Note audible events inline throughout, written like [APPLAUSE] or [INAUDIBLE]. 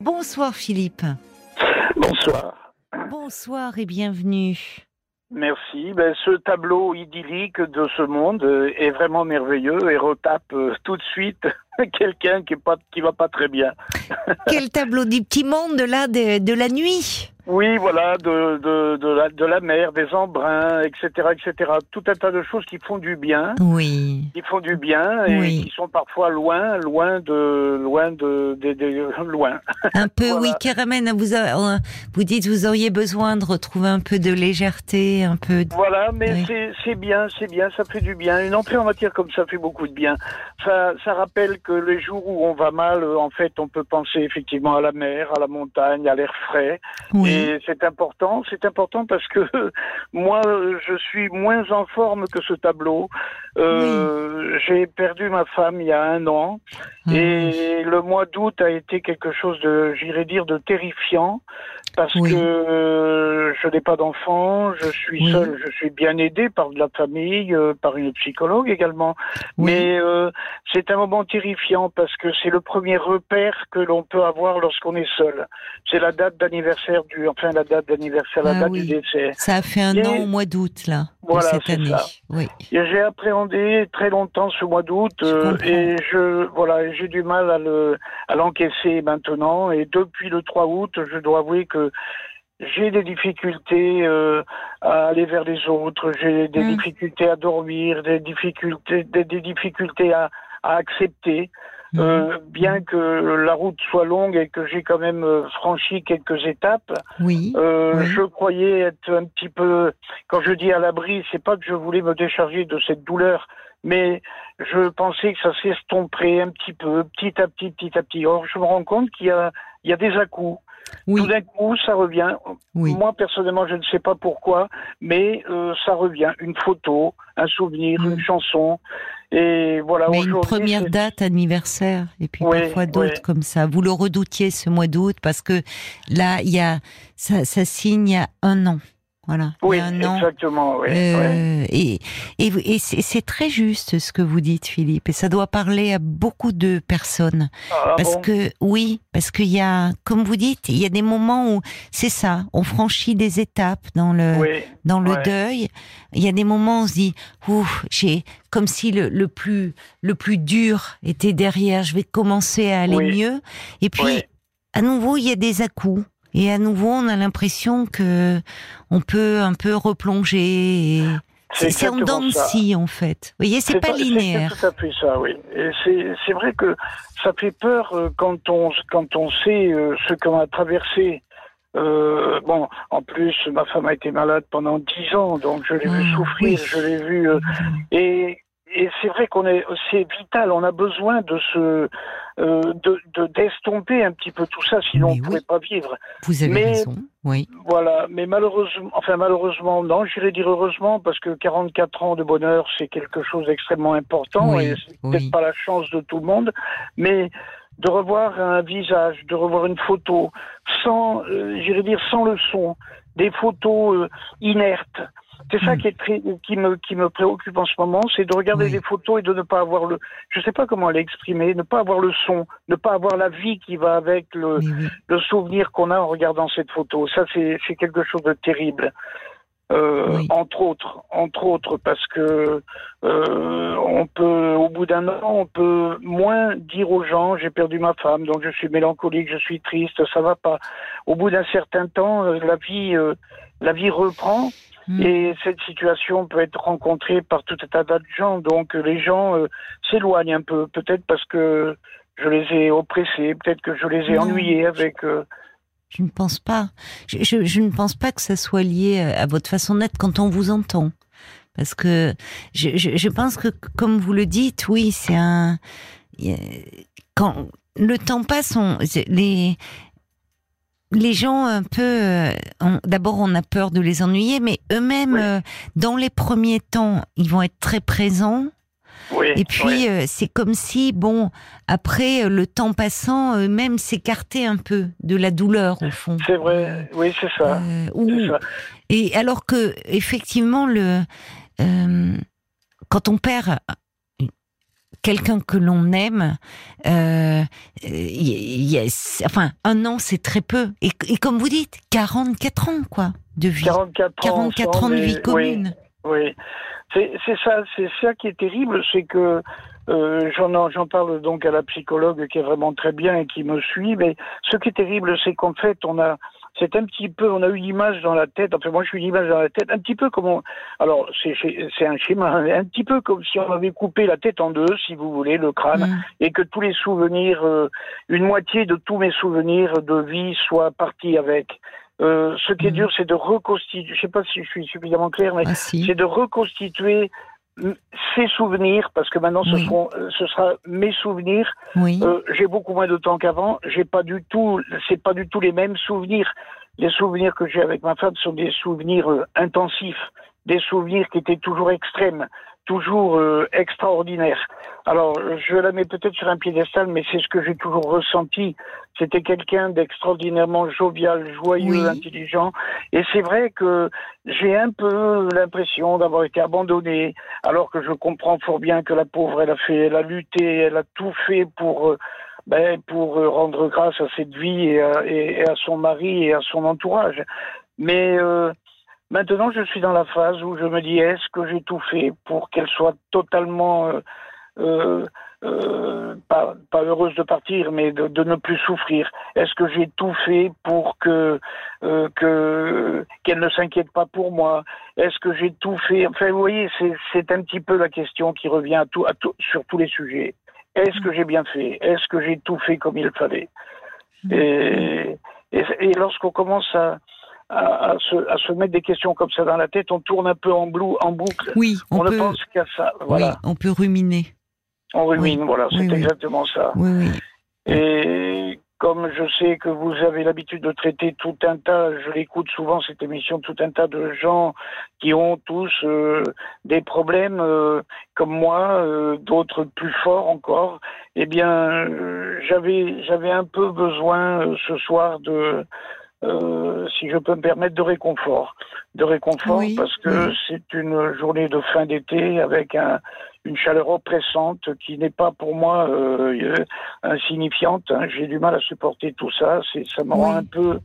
Bonsoir Philippe. Bonsoir. Bonsoir et bienvenue. Merci. Ben, ce tableau idyllique de ce monde est vraiment merveilleux et retape euh, tout de suite [LAUGHS] quelqu'un qui ne qui va pas très bien. [LAUGHS] Quel tableau du petit monde là de, de la nuit? Oui, voilà, de, de, de, la, de la mer, des embruns, etc., etc. Tout un tas de choses qui font du bien. Oui. Qui font du bien et qui sont parfois loin, loin de, loin de, de, [LAUGHS] loin. Un peu, oui, Caramène, vous, vous dites vous auriez besoin de retrouver un peu de légèreté, un peu. De... Voilà, mais c'est bien, c'est bien, ça fait du bien. Une entrée en matière comme ça fait beaucoup de bien. Ça, ça rappelle que les jours où on va mal, en fait, on peut penser effectivement à la mer, à la montagne, à l'air frais. Oui c'est important. C'est important parce que [LAUGHS] moi, je suis moins en forme que ce tableau. Euh, j'ai perdu ma femme il y a un an ah et le mois d'août a été quelque chose de, j'irais dire, de terrifiant parce que euh, je n'ai pas d'enfant, je suis seul, je suis bien aidé par de la famille, euh, par une psychologue également. Mais euh, c'est un moment terrifiant parce que c'est le premier repère que l'on peut avoir lorsqu'on est seul. C'est la date d'anniversaire du, enfin la date d'anniversaire, la ah date du décès. Ça a fait un an au mois d'août là. Voilà, cette année. Ça. Oui. J'ai appréhendé très longtemps ce mois d'août et je voilà j'ai du mal à le à l'encaisser maintenant et depuis le 3 août je dois avouer que j'ai des difficultés euh, à aller vers les autres, j'ai des mm. difficultés à dormir, des difficultés, des, difficultés à, à accepter. Mm. Euh, bien que la route soit longue et que j'ai quand même euh, franchi quelques étapes, oui, je croyais être un petit peu, quand je dis à l'abri, c'est pas que je voulais me décharger de cette douleur, mais je pensais que ça s'estomperait un petit peu, petit à petit, petit à petit. Or, je me rends compte qu'il y a, il y a des à-coups. Tout d'un coup, ça revient. Moi, personnellement, je ne sais pas pourquoi, mais euh, ça revient. Une photo, un souvenir, une chanson. Et voilà. Mais une première date anniversaire, et puis parfois d'autres comme ça. Vous le redoutiez ce mois d'août parce que là, il y a ça, ça signe il y a un an. Voilà. Oui, exactement. Oui, euh, Et, et, c'est très juste ce que vous dites, Philippe. Et ça doit parler à beaucoup de personnes. Ah, parce que, oui, parce qu'il y a, comme vous dites, il y a des moments où c'est ça, on franchit des étapes dans le, dans le deuil. Il y a des moments où on se dit, ouf, j'ai, comme si le, le, plus, le plus dur était derrière, je vais commencer à aller mieux. Et puis, à nouveau, il y a des à-coups. Et à nouveau, on a l'impression que on peut un peu replonger. C'est en dents de scie, en fait. Vous voyez, c'est pas, linéaire. C'est tout à fait ça, oui. Et c'est vrai que ça fait peur euh, quand on, quand on sait euh, ce qu'on a traversé. Euh, bon, en plus, ma femme a été malade pendant dix ans, donc je l'ai vu ah, souffrir, je l'ai vu. et et c'est vrai qu'on est, c'est vital. On a besoin de se, euh, de, d'estomper un petit peu tout ça, sinon on ne pourrait pas vivre. Vous avez raison. Oui. Voilà. Mais malheureusement, enfin malheureusement, non, j'irais dire heureusement parce que 44 ans de bonheur, c'est quelque chose d'extrêmement important et c'est peut-être pas la chance de tout le monde, mais de revoir un visage, de revoir une photo sans, euh, j'irais dire sans le son, des photos euh, inertes c'est ça hmm. qui, est très, qui, me, qui me préoccupe en ce moment, c'est de regarder les photos et de ne pas avoir le, je sais pas comment l'exprimer, ne pas avoir le son, ne pas avoir la vie qui va avec le, le souvenir qu'on a en regardant cette photo. Ça, c'est quelque chose de terrible. Euh, entre autres, entre autres, parce que euh, on peut, au bout d'un an, on peut moins dire aux gens j'ai perdu ma femme, donc je suis mélancolique, je suis triste, ça va pas. Au bout d'un certain temps, euh, la vie, euh, la vie reprend Mm. Et cette situation peut être rencontrée par tout un tas de gens. Donc les gens euh, s'éloignent un peu, peut-être parce que je les ai oppressés, peut-être que je les ai ennuyés avec. Euh, je ne pense pas. Je, je, ne pense pas que ça soit lié à votre façon d'être quand on vous entend. Parce que je, je, pense que, comme vous le dites, oui, c'est un. Quand le temps passe, on, les, les gens un peu, euh, d'abord on a peur de les ennuyer, mais eux-mêmes, euh, dans les premiers temps, ils vont être très présents. et puis euh, c'est comme si, bon, après le temps passant, eux-mêmes s'écartaient un peu de la douleur au fond. C'est vrai, oui, c'est ça. ça. Et alors que effectivement, le quand on perd quelqu'un que l'on aime, euh, yes, enfin, un an, c'est très peu. Et, comme vous dites, 44 ans, quoi, de vie. 44 ans, de vie commune. Oui, c'est ça, c'est ça qui est terrible, c'est que euh, j'en parle donc à la psychologue qui est vraiment très bien et qui me suit, mais ce qui est terrible, c'est qu'en fait, on a c'est un petit peu, on a eu l'image dans la tête, enfin moi je suis l'image dans la tête, un petit peu comme, on, alors c'est un schéma, un petit peu comme si on avait coupé la tête en deux, si vous voulez, le crâne, mm. et que tous les souvenirs, euh, une moitié de tous mes souvenirs de vie soient partis avec. Euh, ce qui est mm. dur, c'est de reconstituer, je sais pas si je suis suffisamment clair, mais ah, c'est de reconstituer ces souvenirs, parce que maintenant ce, seront, euh, ce sera mes souvenirs. Euh, j'ai beaucoup moins de temps qu'avant. J'ai pas du tout, c'est pas du tout les mêmes souvenirs. Les souvenirs que j'ai avec ma femme sont des souvenirs euh, intensifs, des souvenirs qui étaient toujours extrêmes toujours euh, extraordinaire. Alors, je la mets peut-être sur un piédestal, mais c'est ce que j'ai toujours ressenti. C'était quelqu'un d'extraordinairement jovial, joyeux, intelligent. Et c'est vrai que j'ai un peu l'impression d'avoir été abandonné, alors que je comprends fort bien que la pauvre, elle a fait, elle a lutté, elle a tout fait pour, euh, ben, pour euh, rendre grâce à cette vie et à, et à, son mari et à son entourage. Mais euh, Maintenant, je suis dans la phase où je me dis est-ce que j'ai tout fait pour qu'elle soit totalement euh, euh, euh, pas, pas, heureuse de partir, mais de, de ne plus souffrir? Est-ce que j'ai tout fait pour que que qu'elle ne s'inquiète pas pour moi? Est-ce que j'ai tout fait? Enfin, vous voyez, c'est un petit peu la question qui revient à tout, à tout, sur tous les sujets. Est-ce que j'ai bien fait? Est-ce que j'ai tout fait comme il fallait? Et, et lorsqu'on commence à à, se, mettre des questions comme ça dans la tête, on tourne un peu en, blou, en boucle. Oui, on, ne pense qu'à ça. Voilà. Oui, on peut ruminer. On rumine, voilà, c'est exactement ça. Et comme je sais que vous avez l'habitude de traiter tout un tas, je l'écoute souvent cette émission, tout un tas de gens qui ont tous euh, des problèmes euh, comme moi, euh, d'autres plus forts encore. Eh bien, j'avais j'avais un peu besoin ce soir de euh, si je peux me permettre, de réconfort. De réconfort parce que c'est une journée de fin d'été avec un, une chaleur oppressante qui n'est pas pour moi euh, insignifiante. Hein. J'ai du mal à supporter tout ça. C'est, ça me rend un peu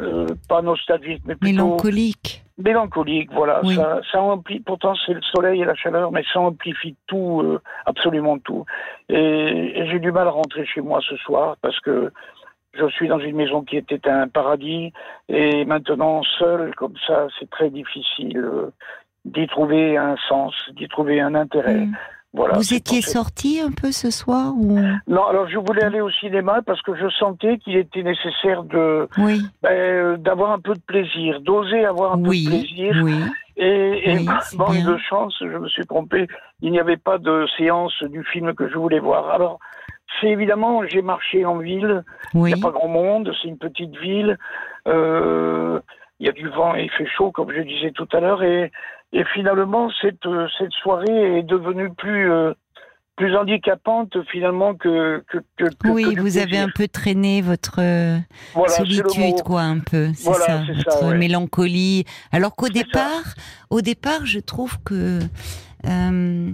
euh, pas nostalgique, mais plutôt mélancolique. Mélancolique, voilà. Ça, ça amplie, pourtant c'est le soleil et la chaleur, mais ça amplifie tout, euh, absolument tout. Et, et j'ai du mal à rentrer chez moi ce soir parce que je suis dans une maison qui était un paradis et maintenant seul comme ça, c'est très difficile euh, d'y trouver un sens, d'y trouver un intérêt. Hmm. Voilà, Vous étiez sorti un peu ce soir ou... Non, alors je voulais aller au cinéma parce que je sentais qu'il était nécessaire de oui. ben, d'avoir un peu de plaisir, d'oser avoir un peu de plaisir. Oui. Et, et oui, [LAUGHS] de chance, je me suis trompé, il n'y avait pas de séance du film que je voulais voir. Alors c'est évidemment, j'ai marché en ville, il n'y a pas grand monde, c'est une petite ville, euh, il y a du vent et il fait chaud, comme je disais tout à l'heure, et, et finalement, cette, cette soirée est devenue plus, euh, plus handicapante finalement que. que, que oui, vous avez un peu traîné votre solitude, quoi, un peu, c'est ça, votre mélancolie. Alors qu'au départ, au départ, je trouve que. Euh,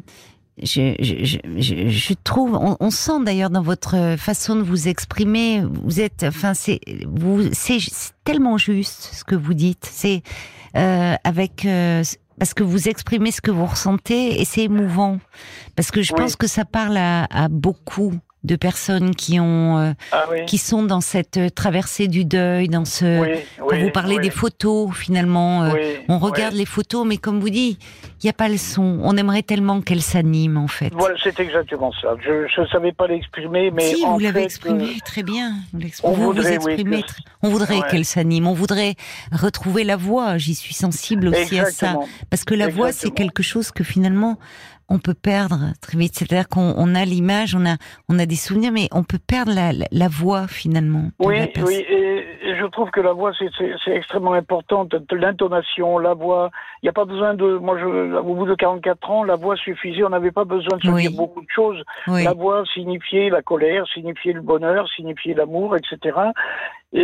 je, je, je, je, trouve, on, on sent d'ailleurs dans votre façon de vous exprimer, vous êtes, enfin, c'est, vous, c'est tellement juste ce que vous dites. C'est euh, avec euh, parce que vous exprimez ce que vous ressentez et c'est émouvant. Parce que je pense que ça parle à, à beaucoup de personnes qui ont euh, ah qui sont dans cette euh, traversée du deuil dans ce vous parlez des photos finalement euh, on regarde les photos mais comme vous dites il n'y a pas le son. On aimerait tellement qu'elles s'animent en fait. Voilà c'est exactement ça. Je ne savais pas l'exprimer mais si vous l'avez exprimé très bien. On vous, voudrait, vous on voudrait qu'elle s'anime. On voudrait retrouver la voix. J'y suis sensible aussi à ça. Parce que la voix c'est quelque chose que finalement on peut perdre très vite. C'est-à-dire qu'on a l'image, on a, on a des souvenirs, mais on peut perdre la, la, voix finalement. Oui, oui, et, je trouve que la voix c'est extrêmement important. L'intonation, la voix. Il n'y a pas besoin de. Moi, je, au bout de 44 ans, la voix suffisait. On n'avait pas besoin de se dire beaucoup de choses. La voix signifiait la colère, signifiait le bonheur, signifiait l'amour, etc. Et,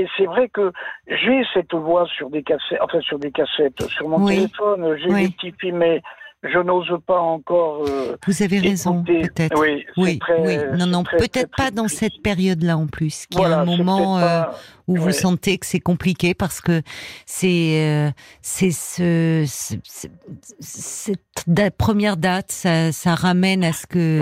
et c'est vrai que j'ai cette voix sur des cassettes, enfin sur des cassettes, sur mon téléphone. J'ai des petits films, mais je n'ose pas encore. Euh, Vous avez raison, peut-être. Oui, oui, oui. Non, non, peut-être pas dans cette période-là en plus, qui est un moment euh, où vous sentez que c'est compliqué parce que c'est euh, c'est ce, cette première date, ça, ça ramène à ce que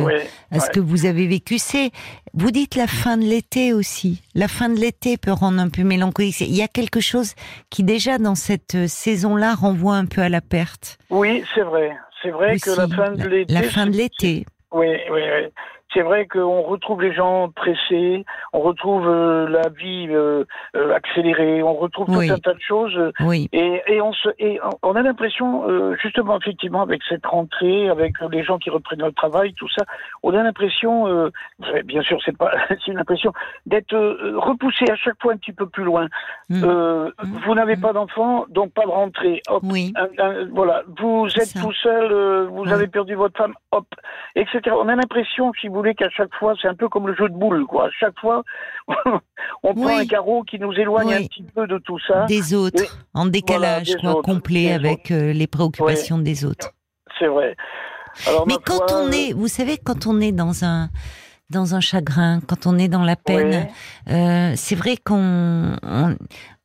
à ce que vous avez vécu. C'est vous dites la fin de l'été aussi. La fin de l'été peut rendre un peu mélancolique. Il y a quelque chose qui déjà dans cette saison-là renvoie un peu à la perte. Oui, c'est vrai. C'est vrai que la fin de l'été. La fin de l'été. Oui, oui, oui c'est vrai qu'on retrouve les gens pressés, on retrouve euh, la vie euh, euh, accélérée, on retrouve tout un tas de choses. Oui. Et, et, on, se, et on a l'impression, justement, effectivement, avec cette rentrée, avec les gens qui reprennent le travail, tout ça, on a l'impression, bien sûr, c'est pas, [LAUGHS] c'est une impression d'être repoussé à chaque fois un petit peu plus loin. Mmh. Mmh. Vous n'avez mmh. pas d'enfant, donc pas de rentrée. Hop, oui. voilà, vous êtes tout seul, vous avez perdu votre femme, hop, etc. On a l'impression, si vous qu'à chaque fois, c'est un peu comme le jeu de boules, quoi. À chaque fois, [LAUGHS] on prend un carreau qui nous éloigne un petit peu de tout ça. Des autres, en décalage, quoi, complet avec euh, les préoccupations des autres. C'est vrai. Mais quand on est, vous savez, quand on est dans un dans un chagrin, quand on est dans la peine, euh, c'est vrai qu'on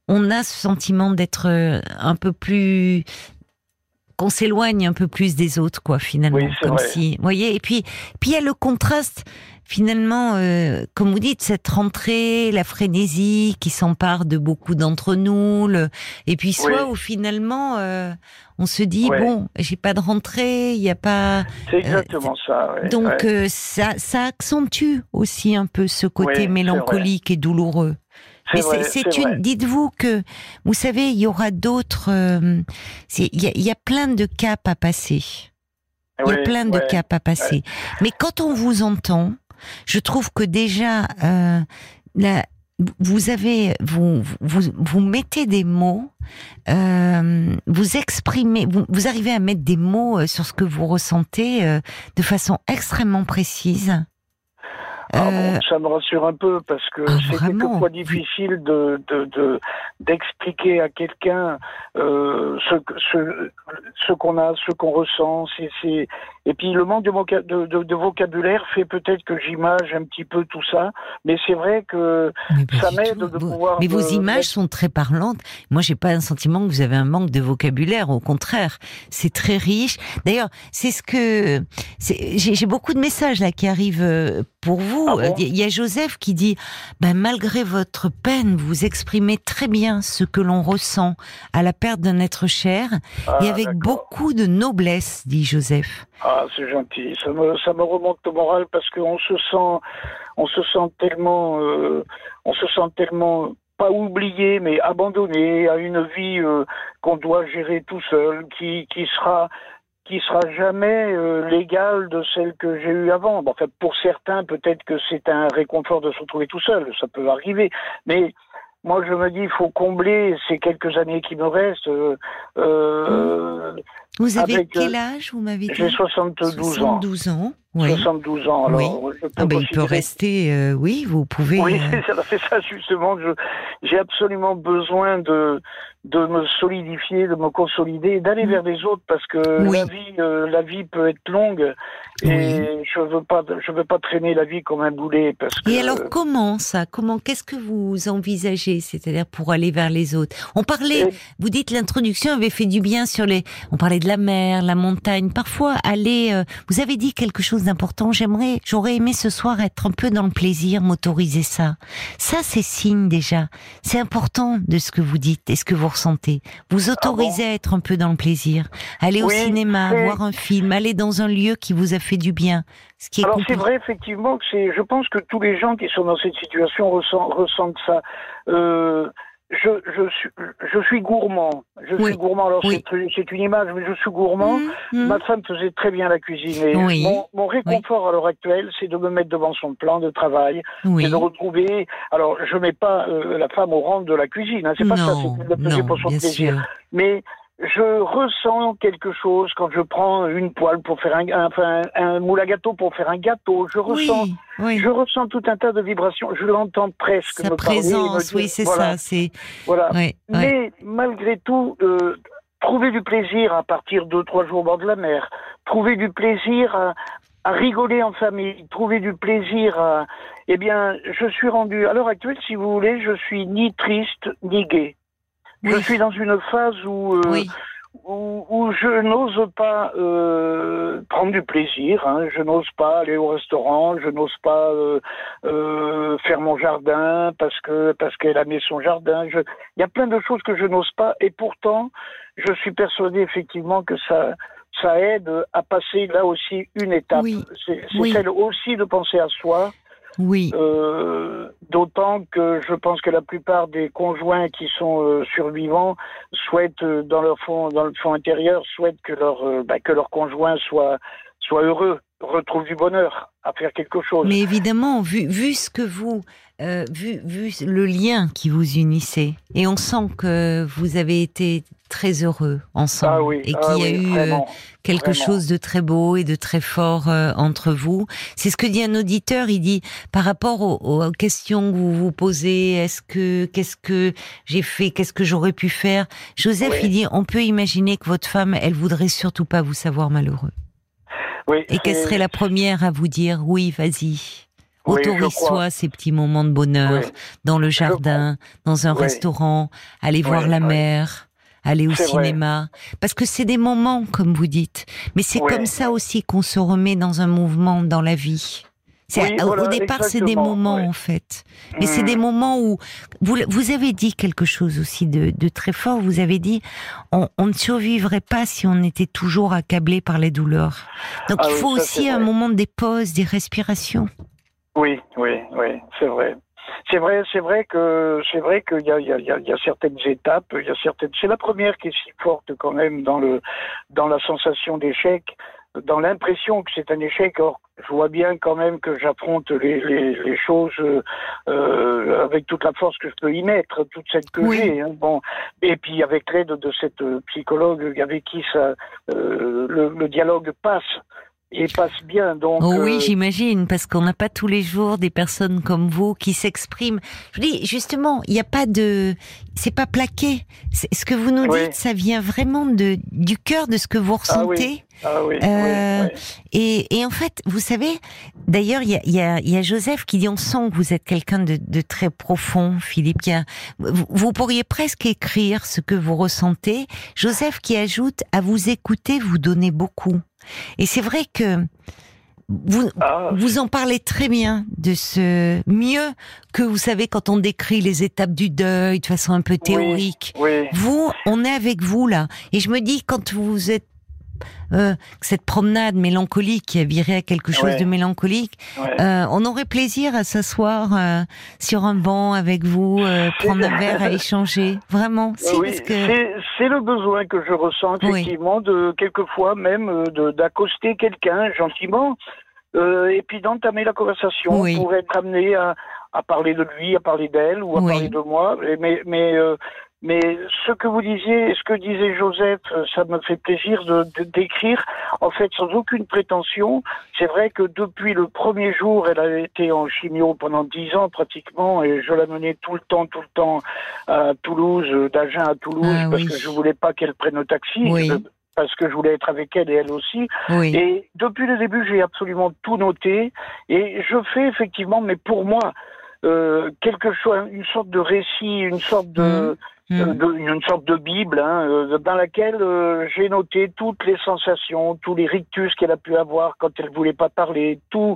on, a ce sentiment d'être euh, un peu plus qu'on s'éloigne un peu plus des autres, quoi, finalement. comme si, voyez. Et puis, puis il y a le contraste, finalement, euh, comme vous dites, cette rentrée, la frénésie qui s'empare de beaucoup d'entre nous, et puis soit où finalement euh, on se dit bon, j'ai pas de rentrée, il n'y a pas. C'est euh, exactement ça. donc ça, ça accentue aussi un peu ce côté mélancolique et douloureux. Mais c'est une. Dites-vous que, vous savez, il y aura d'autres. Euh, il y, a plein de caps à passer. Il y a plein de caps à passer. Mais quand on vous entend, je trouve que déjà, euh, vous avez, vous, vous, vous mettez des mots, euh, vous exprimez, vous, vous, arrivez à mettre des mots sur ce que vous ressentez de façon extrêmement précise. Ah euh, ça me rassure un peu parce que ah, c'est quelquefois difficile de d'expliquer de, à quelqu'un euh, ce, ce, ce qu'on a, ce qu'on ressent. C'est et puis le manque de, de, vocabulaire fait peut-être que j'image un petit peu tout ça, mais c'est vrai que ça m'aide de pouvoir. Mais vos images sont très parlantes. Moi, j'ai pas un sentiment que vous avez un manque de vocabulaire. Au contraire, c'est très riche. D'ailleurs, c'est ce que j'ai beaucoup de messages là qui arrivent euh, pour vous. Ah Il y a Joseph qui dit, ben, malgré votre peine, vous exprimez très bien ce que l'on ressent à la perte d'un être cher et ah, avec beaucoup de noblesse, dit Joseph. Ah, c'est gentil. Ça me, ça me remonte le moral parce qu'on se sent, on se sent tellement, euh, on se sent tellement pas oublié, mais abandonné à une vie euh, qu'on doit gérer tout seul, qui, qui sera qui sera jamais euh, de celle que j'ai eue avant. En fait, pour certains, peut-être que c'est un réconfort de se retrouver tout seul, ça peut arriver, mais moi, je me dis, il faut combler ces quelques années qui me restent. Euh, euh vous avez quel âge, vous m'avez dit? J'ai 72 ans. 72 ans. 72 ans. Alors, oui. ah ben, il peut rester, euh, oui, vous pouvez. Oui, [LAUGHS] c'est ça justement. J'ai absolument besoin de, de me solidifier, de me consolider, d'aller mm. vers les autres parce que la vie, euh, la vie peut être longue et je veux pas, je veux pas traîner la vie comme un boulet parce que. Et alors comment ça Comment Qu'est-ce que vous envisagez C'est-à-dire pour aller vers les autres? On parlait, vous dites l'introduction avait fait du bien sur les. On parlait de la mer, la montagne. Parfois aller. Euh, vous avez dit quelque chose d'important. J'aimerais, j'aurais aimé ce soir être un peu dans le plaisir, m'autoriser ça. Ça, c'est signe déjà. C'est important de ce que vous dites et ce que vous ressentez. Vous ah autorisez à être un peu dans le plaisir. Aller au cinéma, voir un film, aller dans un lieu qui vous a fait du bien. Ce qui est Alors c'est vrai effectivement que c'est. Je pense que tous les gens qui sont dans cette situation ressentent, ressentent ça. Euh, je, je, suis, je suis gourmand. Je suis gourmand. Alors, c'est une image, mais je suis gourmand. Mmh, mmh. Ma femme faisait très bien la cuisine. Et mon, mon, réconfort à l'heure actuelle, c'est de me mettre devant son plan de travail et de retrouver. Alors, je mets pas euh, la femme au rang de la cuisine. Hein, c'est pas ça. C'est pour son plaisir. Mais je ressens quelque chose quand je prends une poêle pour faire un, enfin, un moule à gâteau pour faire un gâteau. Je ressens, je ressens tout un tas de vibrations. Je l'entends presque. Sa me présence, oui, c'est ça. C'est voilà. Mais malgré tout, euh, trouver du plaisir à partir de trois jours au bord de la mer, trouver du plaisir à, à rigoler en famille, trouver du plaisir à... Eh bien, je suis rendu, à l'heure actuelle, si vous voulez, je suis ni triste, ni gai. Je suis dans une phase où, euh, où, je n'ose pas euh, prendre du plaisir. Hein. Je n'ose pas aller au restaurant. Je n'ose pas euh, faire mon jardin parce que parce qu'elle a mis son jardin. Je... Il y a plein de choses que je n'ose pas. Et pourtant, je suis persuadé effectivement que ça ça aide à passer là aussi une étape. C'est celle aussi de penser à soi. Oui. Euh, D'autant que je pense que la plupart des conjoints qui sont euh, survivants souhaitent, euh, dans leur fond, dans le fond intérieur, souhaitent que leur bah, que leur conjoint soit soit heureux, retrouve du bonheur à faire quelque chose. Mais évidemment, vu vu ce que vous euh, vu, vu le lien qui vous unissait, et on sent que vous avez été très heureux ensemble, ah oui, et ah qu'il y a eu euh, vraiment, quelque vraiment. chose de très beau et de très fort euh, entre vous. C'est ce que dit un auditeur. Il dit par rapport aux, aux questions que vous vous posez, est-ce que qu'est-ce que j'ai fait, qu'est-ce que j'aurais pu faire? Joseph, Oui. il dit on peut imaginer que votre femme, elle voudrait surtout pas vous savoir malheureux, Oui, et qu'elle serait la première à vous dire oui, vas-y? Autorise-toi ces petits moments de bonheur Oui. dans le jardin, dans un Oui. restaurant, aller voir la mer, aller au vrai. cinéma. Parce que c'est des moments, comme vous dites. Mais c'est comme ça aussi qu'on se remet dans un mouvement dans la vie. Oui, au- voilà, au départ, c'est des moments oui. en fait. Mais c'est Hmm. des moments où vous, vous avez dit quelque chose aussi de, de très fort. Vous avez dit on, on ne survivrait pas si on était toujours accablé par les douleurs. Donc Ah il oui, faut aussi un moment des pauses, des respirations. Oui, oui, oui, c'est vrai. C'est vrai, c'est vrai que c'est vrai qu'il y a, il y, a, il y certaines étapes, il y a certaines. C'est la première qui est si forte quand même dans le dans la sensation d'échec, dans l'impression que c'est un échec. Or, je vois bien quand même que j'affronte les, les, les choses euh, euh, avec toute la force que je peux y mettre, toute celle que Oui. j'ai. hein. Bon, et puis avec l'aide de cette psychologue avec qui ça euh, le, le dialogue passe et passe bien. Donc Oh oui, euh, j'imagine, parce qu'on n'a pas tous les jours des personnes comme vous qui s'expriment. Je vous dis, justement, il n'y a pas de, c'est pas plaqué. C'est- Ce que vous nous Oui. dites, ça vient vraiment de du cœur de ce que vous Ah oui. ressentez. Ah oui, Euh, oui, oui. Et, et en fait, vous savez, d'ailleurs, il y a, il y, a, y a Joseph qui dit, on sent que vous êtes quelqu'un de, de très profond, Philippe. Qui a, vous, vous pourriez presque écrire ce que vous ressentez. Joseph qui ajoute, à vous écouter, vous donnez beaucoup. Et c'est vrai que vous, Ah, vous en parlez très bien de ce mieux que vous savez quand on décrit les étapes du deuil de façon un peu théorique. oui, Vous, on est avec vous là. Et je me dis, quand vous êtes euh, cette promenade mélancolique qui a viré à quelque chose Ouais. de mélancolique, ouais. euh, on aurait plaisir à s'asseoir euh, sur un banc avec vous, prendre un verre à échanger. Vraiment, si, oui, parce que c'est- le besoin que je ressens Oui. effectivement de quelquefois même d'accoster quelqu'un gentiment et puis d'entamer la conversation Oui. pour être amené à, à parler de lui, à parler d'elle ou à Oui. parler de moi. Mais mais euh, mais ce que vous disiez, ce que disait Joseph, euh, ça me fait plaisir de de- d'écrire. En fait, sans aucune prétention, c'est vrai que depuis le premier jour, elle a été en chimio pendant dix ans pratiquement, et je la menais tout le temps, tout le temps à Toulouse, d'Agen à Toulouse, Ah parce oui. que je voulais pas qu'elle prenne le taxi, Oui. euh, parce que je voulais être avec elle et elle aussi. oui, Et depuis le début, j'ai absolument tout noté, et je fais effectivement, mais pour moi, euh, quelque chose, une sorte de récit, une sorte de, Mmh. De- une sorte de bible, hein, euh, dans laquelle euh, j'ai noté toutes les sensations, tous les rictus qu'elle a pu avoir quand elle voulait pas parler, tout,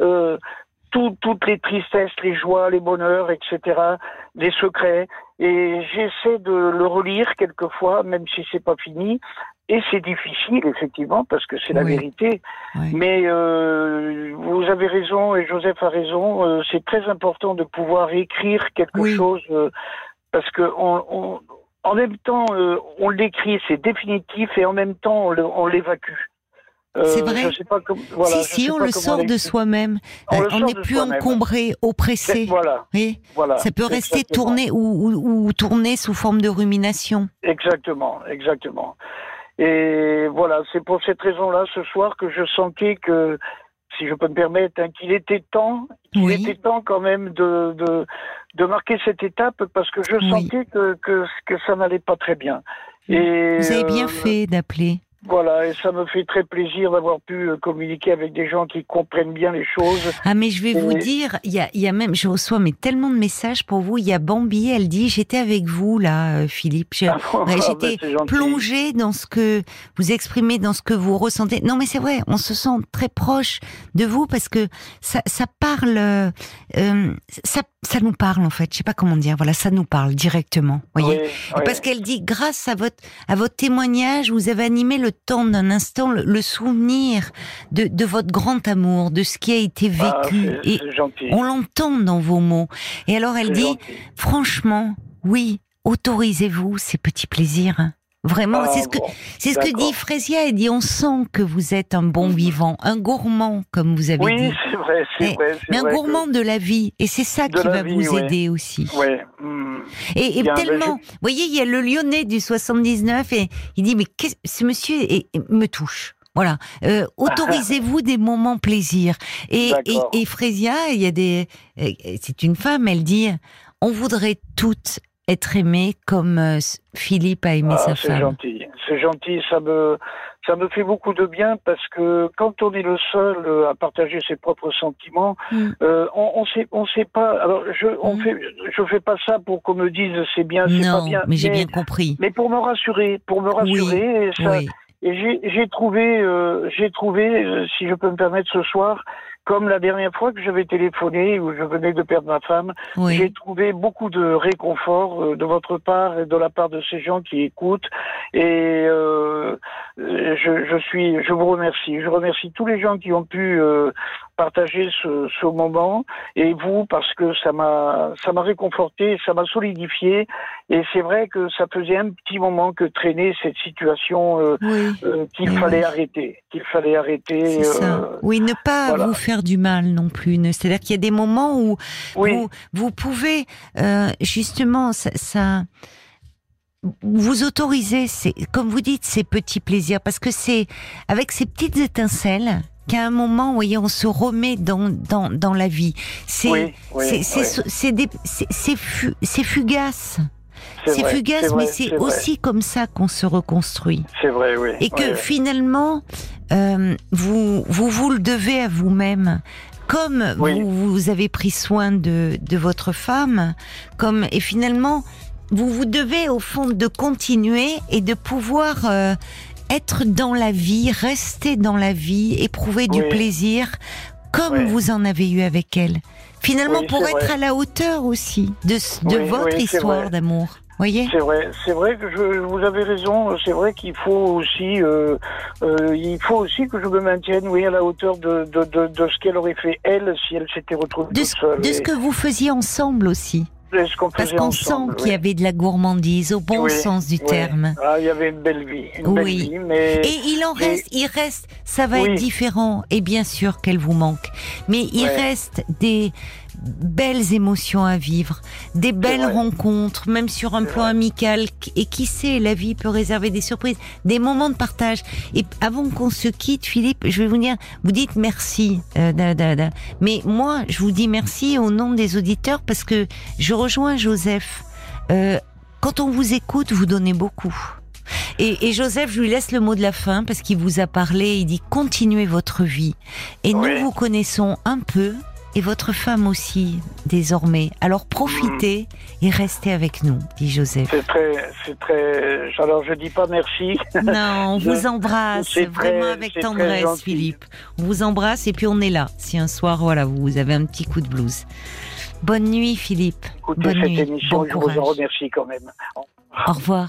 euh, tout- toutes les tristesses, les joies, les bonheurs, etc., les secrets. Et j'essaie de le relire quelquefois, même si c'est pas fini. Et c'est difficile, effectivement, parce que c'est la Oui. vérité. oui. Mais euh, vous avez raison et Joseph a raison. euh, c'est très important de pouvoir écrire quelque Oui. chose euh, parce que on, on- en même temps euh, on l'écrit, c'est définitif et en même temps on l'évacue. Euh, C'est vrai. Je sais pas comment. Voilà, si, si, on le sort de soi-même. On Euh, n'est plus encombré, oppressé. Voilà, Oui. voilà. Ça peut rester Exactement. tourné ou, ou, ou tourner sous forme de rumination. Exactement, exactement. Et voilà, c'est pour cette raison-là ce soir que je sentais que, si je peux me permettre, hein, qu'il était temps, qu'il Oui. était temps quand même de, de, de marquer cette étape parce que je Oui. sentais que, que, que ça n'allait pas très bien. Et, vous avez bien fait d'appeler. Voilà, et ça me fait très plaisir d'avoir pu euh, communiquer avec des gens qui comprennent bien les choses. Ah, mais je vais vous dire, il y a, y a, même, je reçois mais tellement de messages pour vous. Il y a Bambi, elle dit, j'étais avec vous là, euh, Philippe. Ah, [LAUGHS] j'étais ah, plongée dans ce que vous exprimez, dans ce que vous ressentez. Non, mais c'est vrai, on se sent très proche de vous parce que ça, ça parle, euh, ça, ça nous parle en fait. Je sais pas comment dire. Voilà, ça nous parle directement. Voyez, parce qu'elle dit, grâce à votre, à votre témoignage, vous avez animé le temps d'un instant le, souvenir de, de, votre grand amour, de ce qui a été ah, vécu. et on l'entend dans vos mots. Et alors elle dit, franchement, oui, autorisez-vous ces petits plaisirs. Vraiment, c'est ce que c'est ce que dit Frésia. Elle dit on sent que vous êtes un bon vivant, un gourmand comme vous avez dit. Oui, c'est vrai, c'est vrai. Mais un gourmand de la vie, et c'est ça qui va vous aider aussi. Ouais. Hmm. Et, tellement, vous voyez, il y a le Lyonnais du 79 et il dit mais ce monsieur me touche. Voilà. Euh, autorisez-vous des moments plaisir. Et, et, et Frésia, il y a des, euh, c'est une femme, elle dit, on voudrait toutes être aimé comme euh, Philippe a aimé ah, sa femme. C'est gentil, c'est gentil, ça me, ça me fait beaucoup de bien parce que quand on est le seul euh, à partager ses propres sentiments, mm. euh, on, on sait, on sait pas. Alors je, on mm. fait, je fais pas ça pour qu'on me dise c'est bien, c'est pas bien. Mais, j'ai bien compris. Mais pour me rassurer, pour me rassurer, et, ça, et j'ai trouvé, j'ai trouvé, si je peux me permettre ce soir, comme la dernière fois que j'avais téléphoné, où je venais de perdre ma femme, j'ai trouvé beaucoup de réconfort euh, de votre part et de la part de ces gens qui écoutent. Et euh, je, je, suis, je vous remercie. Je remercie tous les gens qui ont pu euh, partager ce, ce, moment et vous parce que ça m'a, ça m'a réconforté, ça m'a solidifié. Et c'est vrai que ça faisait un petit moment que traînait cette situation euh, euh, qu'il fallait arrêter, qu'il fallait arrêter. Oui, ne pas vous faire du mal non plus. C'est-à-dire qu'il y a des moments où vous, vous, pouvez euh, justement ça, vous autoriser, comme vous dites, ces petits plaisirs, parce que c'est avec ces petites étincelles qu'à un moment, vous voyez, on se remet dans dans, dans la vie. C'est c'est fugace. C'est fugace, mais c'est aussi comme ça qu'on se reconstruit. C'est vrai, oui. Et que finalement, euh, vous, vous vous le devez à vous-même. Comme vous, vous, avez pris soin de, de votre femme, comme et finalement, vous vous devez au fond de continuer et de pouvoir euh, être dans la vie, rester dans la vie, éprouver du plaisir, comme vous en avez eu avec elle. Finalement, pour être à la hauteur aussi de, de votre histoire d'amour. C'est vrai, c'est vrai que je, vous avez raison. C'est vrai qu'il faut aussi, euh, euh, il faut aussi que je me maintienne, oui, à la hauteur de, de, de, de ce qu'elle aurait fait elle si elle s'était retrouvée de, seule. De ce que vous faisiez ensemble aussi. Parce qu'on sent qu'il y avait de la gourmandise au bon sens du terme. Ah, il y avait une belle vie. oui. mais... Et il en reste, il reste, ça va être différent. Et bien sûr qu'elle vous manque. Mais il reste des, belles émotions à vivre, des belles rencontres, même sur un plan amical. Et qui sait, la vie peut réserver des surprises, des moments de partage. Et avant qu'on se quitte, Philippe, je vais vous dire, vous dites merci, euh, mais moi, je vous dis merci au nom des auditeurs parce que je rejoins Joseph. Euh, quand on vous écoute, vous donnez beaucoup. Et, et, Joseph, je lui laisse le mot de la fin parce qu'il vous a parlé. Il dit continuez votre vie. Et nous vous connaissons un peu, et votre femme aussi désormais. Alors profitez et restez avec nous, dit Joseph. C'est très, c'est très. Alors je dis pas merci. Non, on [LAUGHS] vous embrasse vraiment avec tendresse, Philippe. On vous embrasse et puis on est là. Si un soir, voilà, vous avez un petit coup de blues. Bonne nuit, Philippe. Écoutez, Bonne cette nuit. émission, je vous en remercie quand même. Au revoir.